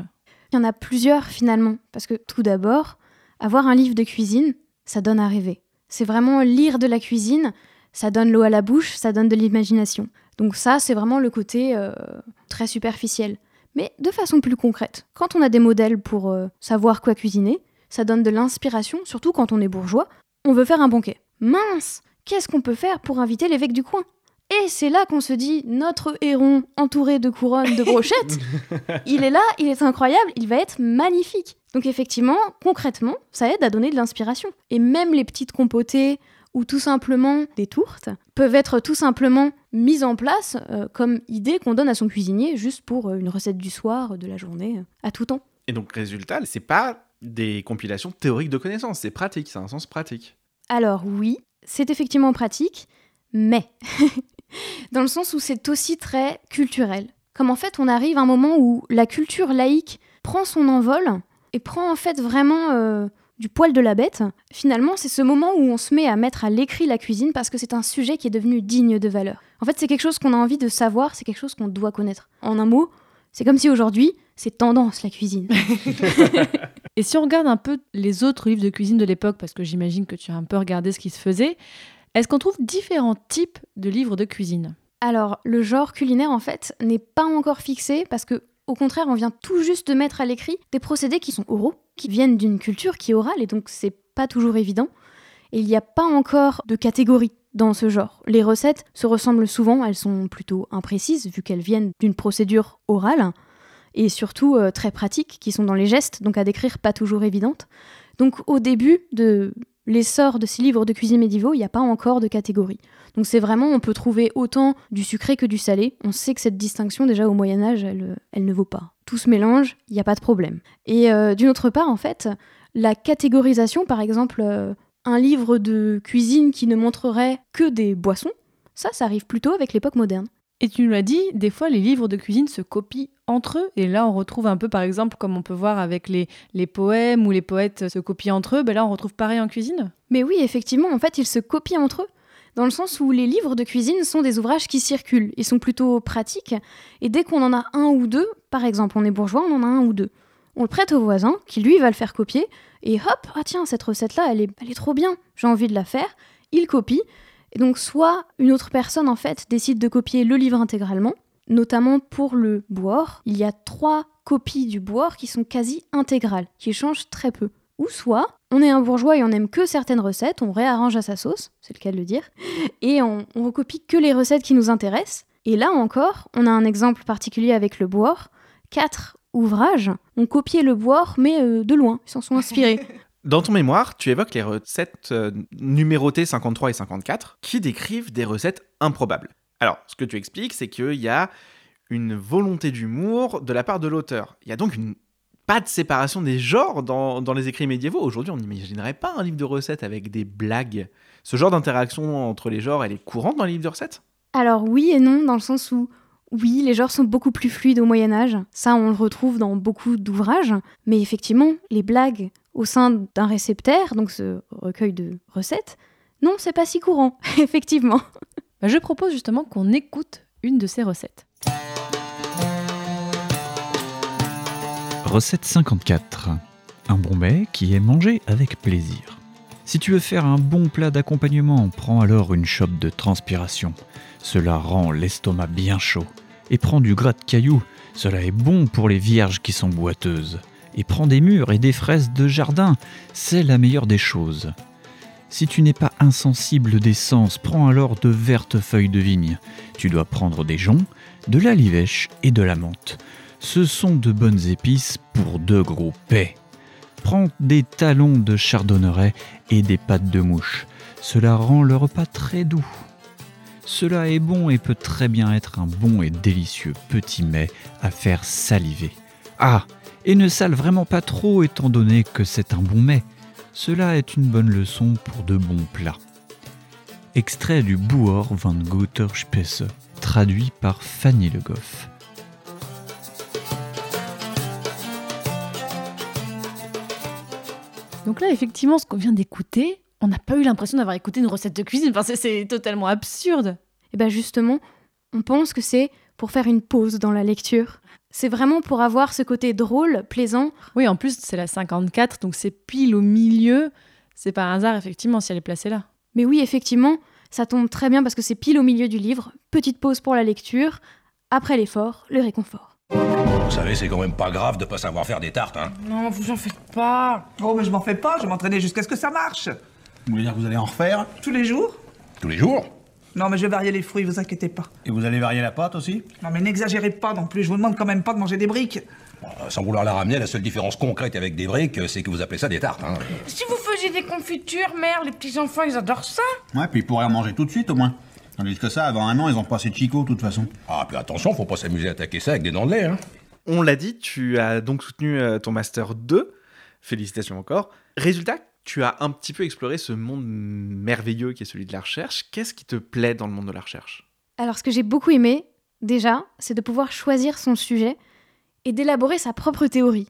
Il y en a plusieurs finalement, parce que tout d'abord, avoir un livre de cuisine, ça donne à rêver. C'est vraiment lire de la cuisine, ça donne l'eau à la bouche, ça donne de l'imagination. Donc ça, c'est vraiment le côté euh, très superficiel. Mais de façon plus concrète, quand on a des modèles pour euh, savoir quoi cuisiner, ça donne de l'inspiration, surtout quand on est bourgeois. On veut faire un banquet. Mince Qu'est-ce qu'on peut faire pour inviter l'évêque du coin? Et c'est là qu'on se dit, notre héron entouré de couronnes de brochettes, il est là, il est incroyable, il va être magnifique. Donc effectivement, concrètement, ça aide à donner de l'inspiration. Et même les petites compotées ou tout simplement des tourtes peuvent être tout simplement mises en place euh, comme idée qu'on donne à son cuisinier juste pour euh, une recette du soir, de la journée, euh, à tout temps. Et donc, résultat, c'est pas des compilations théoriques de connaissances, c'est pratique, c'est un sens pratique. Alors oui, c'est effectivement pratique, mais dans le sens où c'est aussi très culturel. Comme en fait on arrive à un moment où la culture laïque prend son envol et prend en fait vraiment euh, du poil de la bête. Finalement, c'est ce moment où on se met à mettre à l'écrit la cuisine parce que c'est un sujet qui est devenu digne de valeur. En fait, c'est quelque chose qu'on a envie de savoir, c'est quelque chose qu'on doit connaître. En un mot, c'est comme si aujourd'hui, c'est tendance la cuisine. Et si on regarde un peu les autres livres de cuisine de l'époque, parce que j'imagine que tu as un peu regardé ce qui se faisait, est-ce qu'on trouve différents types de livres de cuisine? Alors, le genre culinaire, en fait, n'est pas encore fixé parce que, au contraire, on vient tout juste de mettre à l'écrit des procédés qui sont oraux, qui viennent d'une culture qui est orale, et donc c'est pas toujours évident. Et il n'y a pas encore de catégorie dans ce genre. Les recettes se ressemblent souvent, elles sont plutôt imprécises, vu qu'elles viennent d'une procédure orale, et surtout euh, très pratiques, qui sont dans les gestes, donc à décrire pas toujours évidentes. Donc au début de l'essor de ces livres de cuisine médiévaux, il n'y a pas encore de catégorie. Donc c'est vraiment, on peut trouver autant du sucré que du salé. On sait que cette distinction, déjà au Moyen Âge, elle, ne vaut pas. Tout se mélange, il n'y a pas de problème. Et euh, d'une autre part, en fait, la catégorisation, par exemple, euh, un livre de cuisine qui ne montrerait que des boissons, ça, ça arrive plutôt avec l'époque moderne. Et tu nous l'as dit, des fois les livres de cuisine se copient entre eux. Et là, on retrouve un peu, par exemple, comme on peut voir avec les, les poèmes où les poètes se copient entre eux, ben là, on retrouve pareil en cuisine. Mais oui, effectivement, en fait, ils se copient entre eux. Dans le sens où les livres de cuisine sont des ouvrages qui circulent. Ils sont plutôt pratiques. Et dès qu'on en a un ou deux, par exemple, on est bourgeois, on en a un ou deux. on le prête au voisin, qui lui va le faire copier, et hop, ah tiens, cette recette-là, elle est, elle est trop bien, j'ai envie de la faire, il copie, et donc soit une autre personne en fait décide de copier le livre intégralement, notamment pour le boire, il y a trois copies du boire qui sont quasi intégrales, qui changent très peu. Ou soit, on est un bourgeois et on aime que certaines recettes, on réarrange à sa sauce, c'est le cas de le dire, et on, on recopie que les recettes qui nous intéressent. Et là encore, on a un exemple particulier avec le boire. Quatre ouvrages ont copié le boire, mais euh, de loin, ils s'en sont inspirés. Dans ton mémoire, tu évoques les recettes euh, numérotées 53 et 54 qui décrivent des recettes improbables. Alors, ce que tu expliques, c'est qu'il y a une volonté d'humour de la part de l'auteur. Il y a donc pas de séparation des genres dans, dans les écrits médiévaux. Aujourd'hui, on n'imaginerait pas un livre de recettes avec des blagues. Ce genre d'interaction entre les genres, elle est courante dans les livres de recettes? Alors oui et non, dans le sens où oui, les genres sont beaucoup plus fluides au Moyen Âge. Ça, on le retrouve dans beaucoup d'ouvrages. Mais effectivement, les blagues au sein d'un réceptaire, donc ce recueil de recettes, non, c'est pas si courant, effectivement. Bah, je propose justement qu'on écoute une de ces recettes. Recette 54. Un bon mets qui est mangé avec plaisir. Si tu veux faire un bon plat d'accompagnement, prends alors une chope de transpiration. Cela rend l'estomac bien chaud. Et prends du gras de cailloux. Cela est bon pour les vierges qui sont boiteuses. Et prends des mûres et des fraises de jardin. C'est la meilleure des choses. Si tu n'es pas insensible des sens, prends alors de vertes feuilles de vigne. Tu dois prendre des joncs, de la livèche et de la menthe. Ce sont de bonnes épices pour deux gros paix. Prends des talons de chardonneret et des pâtes de mouche. Cela rend le repas très doux. Cela est bon et peut très bien être un bon et délicieux petit mets à faire saliver. Ah, et ne sale vraiment pas trop étant donné que c'est un bon mets. Cela est une bonne leçon pour de bons plats. Extrait du Boer van Guter Spesse, traduit par Fanny Le Goff. Donc là, effectivement, ce qu'on vient d'écouter, on n'a pas eu l'impression d'avoir écouté une recette de cuisine. Enfin, c'est- c'est totalement absurde. Et bien justement, on pense que c'est pour faire une pause dans la lecture. C'est vraiment pour avoir ce côté drôle, plaisant. Oui, en plus, c'est la 54, donc c'est pile au milieu. C'est par hasard, effectivement, si elle est placée là. Mais oui, effectivement, ça tombe très bien parce que c'est pile au milieu du livre. Petite pause pour la lecture. Après l'effort, le réconfort. Vous savez, c'est quand même pas grave de pas savoir faire des tartes, hein. Non, vous en faites pas. Oh, mais je m'en fais pas, je vais m'entraîner jusqu'à ce que ça marche. Vous voulez dire que vous allez en refaire? Tous les jours Tous les jours? Non, mais je vais varier les fruits, vous inquiétez pas. Et vous allez varier la pâte aussi? Non, mais n'exagérez pas non plus, je vous demande quand même pas de manger des briques. Euh, Sans vouloir la ramener, la seule différence concrète avec des briques, euh, c'est que vous appelez ça des tartes, hein. Si vous faisiez des confitures, mère, les petits enfants, ils adorent ça. Ouais, puis ils pourraient en manger tout de suite au moins. Tandis que ça, avant un an, ils ont passé de Chico de toute façon. Ah, puis attention, faut pas s'amuser à attaquer ça avec des dents de lait, hein. On l'a dit, tu as donc soutenu euh, ton Master 2. Félicitations encore. Résultat, tu as un petit peu exploré ce monde merveilleux qui est celui de la recherche. Qu'est-ce qui te plaît dans le monde de la recherche? Alors ce que j'ai beaucoup aimé, déjà, c'est de pouvoir choisir son sujet et d'élaborer sa propre théorie.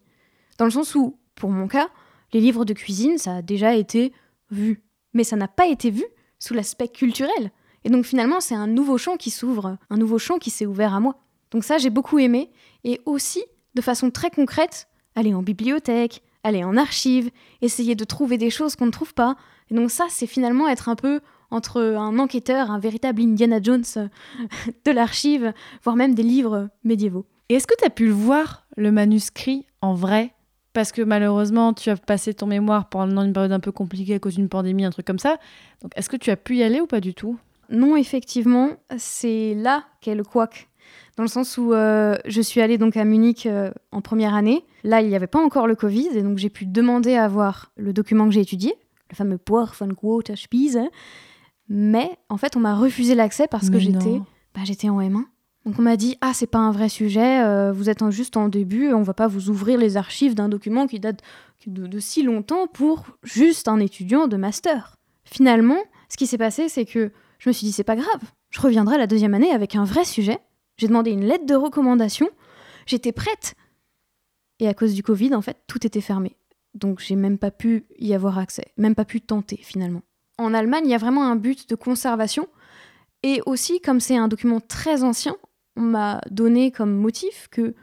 Dans le sens où, pour mon cas, les livres de cuisine, ça a déjà été vu. Mais ça n'a pas été vu sous l'aspect culturel. Et donc finalement, c'est un nouveau champ qui s'ouvre, un nouveau champ qui s'est ouvert à moi. Donc ça, j'ai beaucoup aimé. Et aussi, de façon très concrète, aller en bibliothèque, aller en archive, essayer de trouver des choses qu'on ne trouve pas. Et donc ça, c'est finalement être un peu entre un enquêteur, un véritable Indiana Jones euh, de l'archive, voire même des livres médiévaux. Et est-ce que tu as pu le voir, le manuscrit, en vrai? Parce que malheureusement, tu as passé ton mémoire pendant une période un peu compliquée à cause d'une pandémie, un truc comme ça. Donc est-ce que tu as pu y aller ou pas du tout? Non, effectivement, c'est là qu'est le couac. Dans le sens où euh, je suis allée donc à Munich euh, en première année. Là, il n'y avait pas encore le Covid, et donc j'ai pu demander à voir le document que j'ai étudié, le fameux Boer von Quota. Mais en fait, on m'a refusé l'accès parce que j'étais bah, j'étais en M1. Donc on m'a dit ah c'est pas un vrai sujet, euh, vous êtes en- juste en début, on va pas vous ouvrir les archives d'un document qui date de, de si longtemps pour juste un étudiant de master. Finalement, ce qui s'est passé, c'est que je me suis dit c'est pas grave, je reviendrai la deuxième année avec un vrai sujet. J'ai demandé une lettre de recommandation, j'étais prête. Et à cause du Covid, en fait, tout était fermé. Donc j'ai même pas pu y avoir accès, même pas pu tenter finalement. En Allemagne, il y a vraiment un but de conservation. Et aussi, comme c'est un document très ancien, on m'a donné comme motif que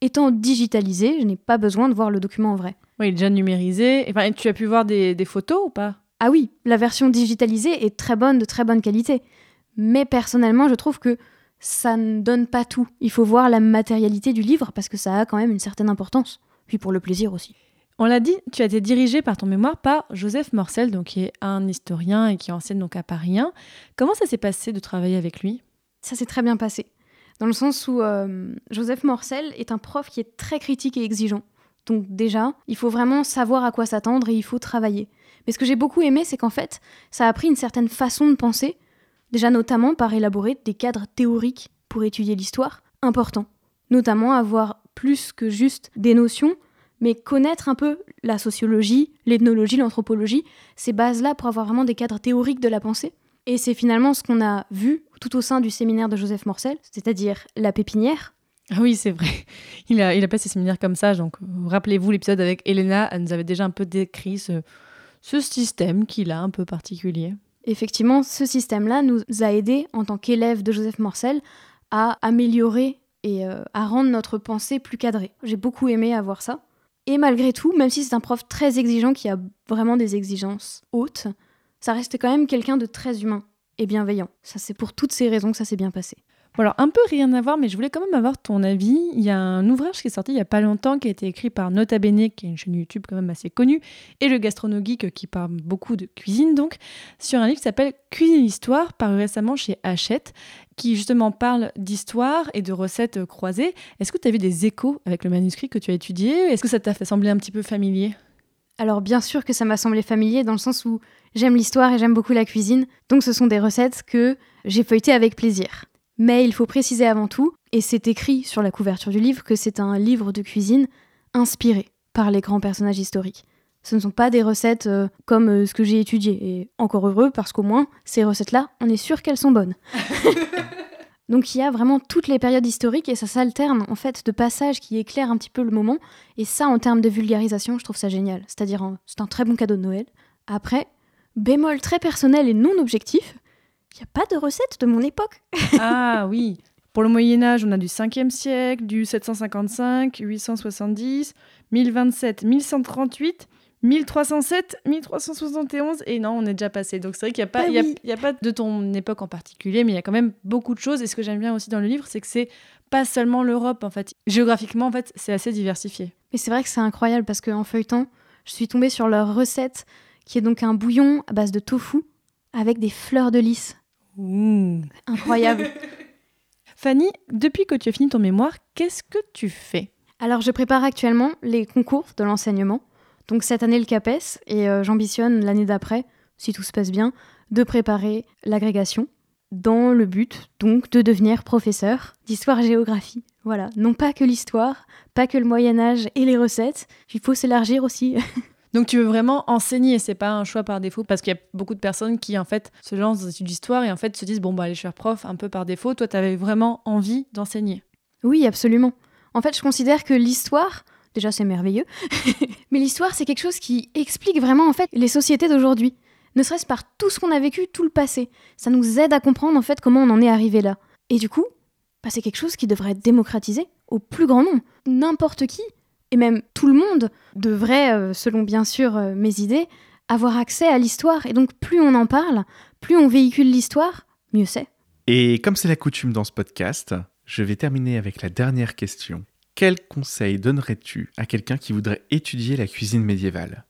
étant digitalisé, je n'ai pas besoin de voir le document en vrai. Oui, il est déjà numérisé. Enfin, tu as pu voir des, des photos ou pas? Ah oui, la version digitalisée est très bonne, de très bonne qualité. Mais personnellement, je trouve que ça ne donne pas tout. Il faut voir la matérialité du livre parce que ça a quand même une certaine importance. Puis pour le plaisir aussi. On l'a dit, tu as été dirigé par ton mémoire par Joseph Morcel, donc qui est un historien et qui enseigne donc à Paris 1. Comment ça s'est passé de travailler avec lui? Ça s'est très bien passé. Dans le sens où euh, Joseph Morcel est un prof qui est très critique et exigeant. Donc déjà, il faut vraiment savoir à quoi s'attendre et il faut travailler. Mais ce que j'ai beaucoup aimé, c'est qu'en fait, ça a pris une certaine façon de penser, déjà notamment par élaborer des cadres théoriques pour étudier l'histoire, importants. Notamment avoir plus que juste des notions, mais connaître un peu la sociologie, l'ethnologie, l'anthropologie, ces bases-là pour avoir vraiment des cadres théoriques de la pensée. Et c'est finalement ce qu'on a vu tout au sein du séminaire de Joseph Morcel, c'est-à-dire la pépinière. Ah oui, c'est vrai. Il a, passé séminaire comme ça. Donc, rappelez-vous l'épisode avec Elena, elle nous avait déjà un peu décrit ce, ce système qu'il a un peu particulier. Effectivement, ce système-là nous a aidés, en tant qu'élèves de Joseph Morcel, à améliorer et euh, à rendre notre pensée plus cadrée. J'ai beaucoup aimé avoir ça. Et malgré tout, même si c'est un prof très exigeant qui a vraiment des exigences hautes, ça reste quand même quelqu'un de très humain et bienveillant. Ça, c'est pour toutes ces raisons que ça s'est bien passé. Bon alors un peu rien à voir, mais je voulais quand même avoir ton avis. Il y a un ouvrage qui est sorti il y a pas longtemps, qui a été écrit par Nota Bene, qui est une chaîne YouTube quand même assez connue, et le Gastrono Geek qui parle beaucoup de cuisine donc, sur un livre qui s'appelle Cuisine l'histoire, paru récemment chez Hachette, qui justement parle d'histoire et de recettes croisées. Est-ce que tu as vu des échos avec le manuscrit que tu as étudié? Est-ce que ça t'a sembler un petit peu familier? Alors bien sûr que ça m'a semblé familier dans le sens où j'aime l'histoire et j'aime beaucoup la cuisine, donc ce sont des recettes que j'ai feuilletées avec plaisir. Mais il faut préciser avant tout, et c'est écrit sur la couverture du livre, que c'est un livre de cuisine inspiré par les grands personnages historiques. Ce ne sont pas des recettes euh, comme euh, ce que j'ai étudié, et encore heureux parce qu'au moins, ces recettes-là, on est sûr qu'elles sont bonnes. Donc il y a vraiment toutes les périodes historiques et ça s'alterne en fait de passages qui éclairent un petit peu le moment. Et ça, en termes de vulgarisation, je trouve ça génial. C'est-à-dire, euh, c'est un très bon cadeau de Noël. Après, bémol très personnel et non objectif, il n'y a pas de recette de mon époque. ah oui. Pour le Moyen Âge, on a du 5e siècle, du 755, 870, 1027, 1138, 1307, 1371, et non, on est déjà passé. Donc c'est vrai qu'il n'y a, pas- Bah a, y a pas de ton époque en particulier, mais il y a quand même beaucoup de choses. Et ce que j'aime bien aussi dans le livre, c'est que c'est pas seulement l'Europe, en fait. Géographiquement, en fait, c'est assez diversifié. Mais c'est vrai que c'est incroyable parce qu'en feuilletant, je suis tombée sur leur recette qui est donc un bouillon à base de tofu avec des fleurs de lys. Incroyable. Fanny, depuis que tu as fini ton mémoire, qu'est-ce que tu fais? Alors, je prépare actuellement les concours de l'enseignement. Donc, cette année, le CAPES, et euh, j'ambitionne l'année d'après, si tout se passe bien, de préparer l'agrégation dans le but, donc, de devenir professeur d'histoire-géographie. Voilà, non pas que l'histoire, pas que le Moyen-Âge et les recettes, il faut s'élargir aussi. Donc tu veux vraiment enseigner, c'est pas un choix par défaut parce qu'il y a beaucoup de personnes qui en fait se lancent dans des études d'histoire et en fait se disent bon bah aller faire prof un peu par défaut. Toi tu avais vraiment envie d'enseigner. Oui, absolument. En fait, je considère que l'histoire, déjà c'est merveilleux, mais l'histoire c'est quelque chose qui explique vraiment en fait les sociétés d'aujourd'hui. Ne serait-ce par tout ce qu'on a vécu, tout le passé. Ça nous aide à comprendre en fait comment on en est arrivé là. Et du coup, bah, c'est quelque chose qui devrait être démocratisé au plus grand nombre. N'importe qui, et même tout le monde, devrait, euh, selon bien sûr euh, mes idées, avoir accès à l'histoire. Et donc plus on en parle, plus on véhicule l'histoire, mieux c'est. Et comme c'est la coutume dans ce podcast, je vais terminer avec la dernière question. Quel conseil donnerais-tu à quelqu'un qui voudrait étudier la cuisine médiévale?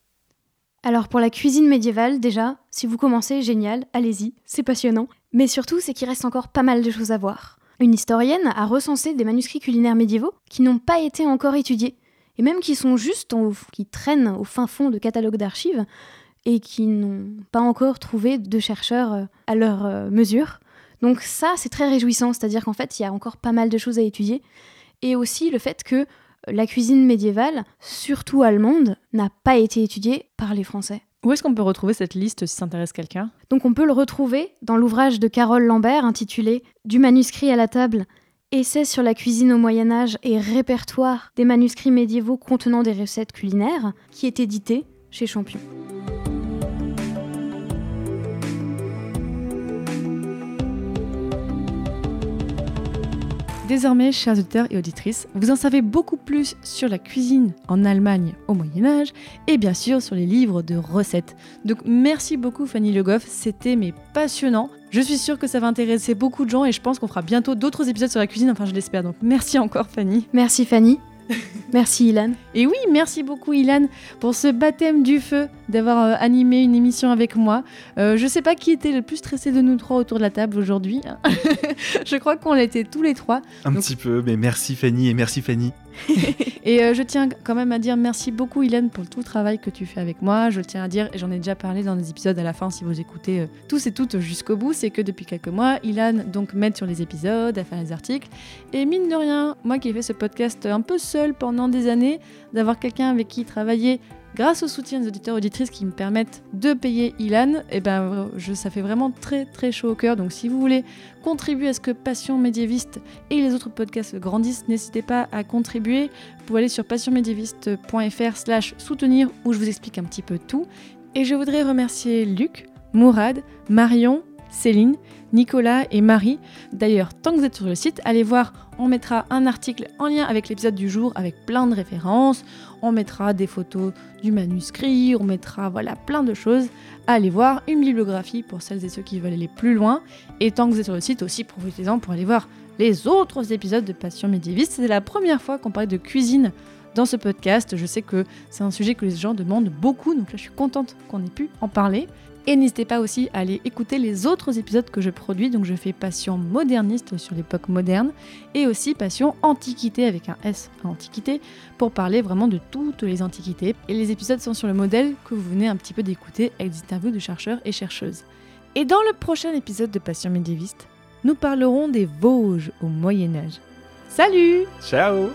Alors pour la cuisine médiévale, déjà, si vous commencez, génial, allez-y, c'est passionnant. Mais surtout, c'est qu'il reste encore pas mal de choses à voir. Une historienne a recensé des manuscrits culinaires médiévaux qui n'ont pas été encore étudiés, et même qui sont juste, en- qui traînent au fin fond de catalogues d'archives, et qui n'ont pas encore trouvé de chercheurs euh, à leur euh, mesure. Donc ça, c'est très réjouissant, c'est-à-dire qu'en fait, il y a encore pas mal de choses à étudier. Et aussi le fait que la cuisine médiévale, surtout allemande, n'a pas été étudiée par les Français. Où est-ce qu'on peut retrouver cette liste si ça intéresse quelqu'un? Donc on peut le retrouver dans l'ouvrage de Carole Lambert intitulé Du manuscrit à la table, essai sur la cuisine au Moyen Âge et répertoire des manuscrits médiévaux contenant des recettes culinaires, qui est édité chez Champion. Désormais, chers auditeurs et auditrices, vous en savez beaucoup plus sur la cuisine en Allemagne au Moyen Âge et bien sûr sur les livres de recettes. Donc merci beaucoup Fanny Le Goff, c'était mais passionnant. Je suis sûre que ça va intéresser beaucoup de gens et je pense qu'on fera bientôt d'autres épisodes sur la cuisine, enfin je l'espère. Donc merci encore Fanny. Merci Fanny. Merci Ilan. Et oui, merci beaucoup Ilan pour ce baptême du feu, d'avoir euh, animé une émission avec moi. Euh, je sais pas qui était le plus stressé de nous trois autour de la table aujourd'hui. je crois qu'on l'était tous les trois. Un petit peu, mais merci Fanny et merci Fanny. et euh, je tiens quand même à dire merci beaucoup Ilan pour tout le travail que tu fais avec moi. Je tiens à dire, et j'en ai déjà parlé dans des épisodes à la fin si vous écoutez euh, tous et toutes jusqu'au bout, c'est que depuis quelques mois, Ilan donc m'aide sur les épisodes, à faire les articles. Et mine de rien, moi qui ai fait ce podcast un peu seul pendant des années, d'avoir quelqu'un avec qui travailler grâce au soutien des auditeurs auditrices qui me permettent de payer Ilan, et eh ben, je, ça fait vraiment très très chaud au cœur. Donc si vous voulez contribuer à ce que Passion médiéviste et les autres podcasts grandissent, n'hésitez pas à contribuer. Vous pouvez aller sur passionmédiéviste.fr slash soutenir où je vous explique un petit peu tout. Et je voudrais remercier Luc, Mourad, Marion, Céline, Nicolas et Marie. D'ailleurs, tant que vous êtes sur le site, allez voir, on mettra un article en lien avec l'épisode du jour avec plein de références, on mettra des photos du manuscrit, on mettra voilà plein de choses. Allez voir une bibliographie pour celles et ceux qui veulent aller plus loin. Et tant que vous êtes sur le site aussi, profitez-en pour aller voir les autres épisodes de Passion médiéviste. C'est la première fois qu'on parle de cuisine dans ce podcast. Je sais que c'est un sujet que les gens demandent beaucoup, donc là je suis contente qu'on ait pu en parler. Et n'hésitez pas aussi à aller écouter les autres épisodes que je produis. Donc je fais Passion moderniste sur l'époque moderne et aussi Passion antiquité avec un S antiquité pour parler vraiment de toutes les antiquités. Et les épisodes sont sur le modèle que vous venez un petit peu d'écouter avec des interviews de chercheurs et chercheuses. Et dans le prochain épisode de Passion médiéviste, nous parlerons des Vosges au Moyen Âge. Salut Ciao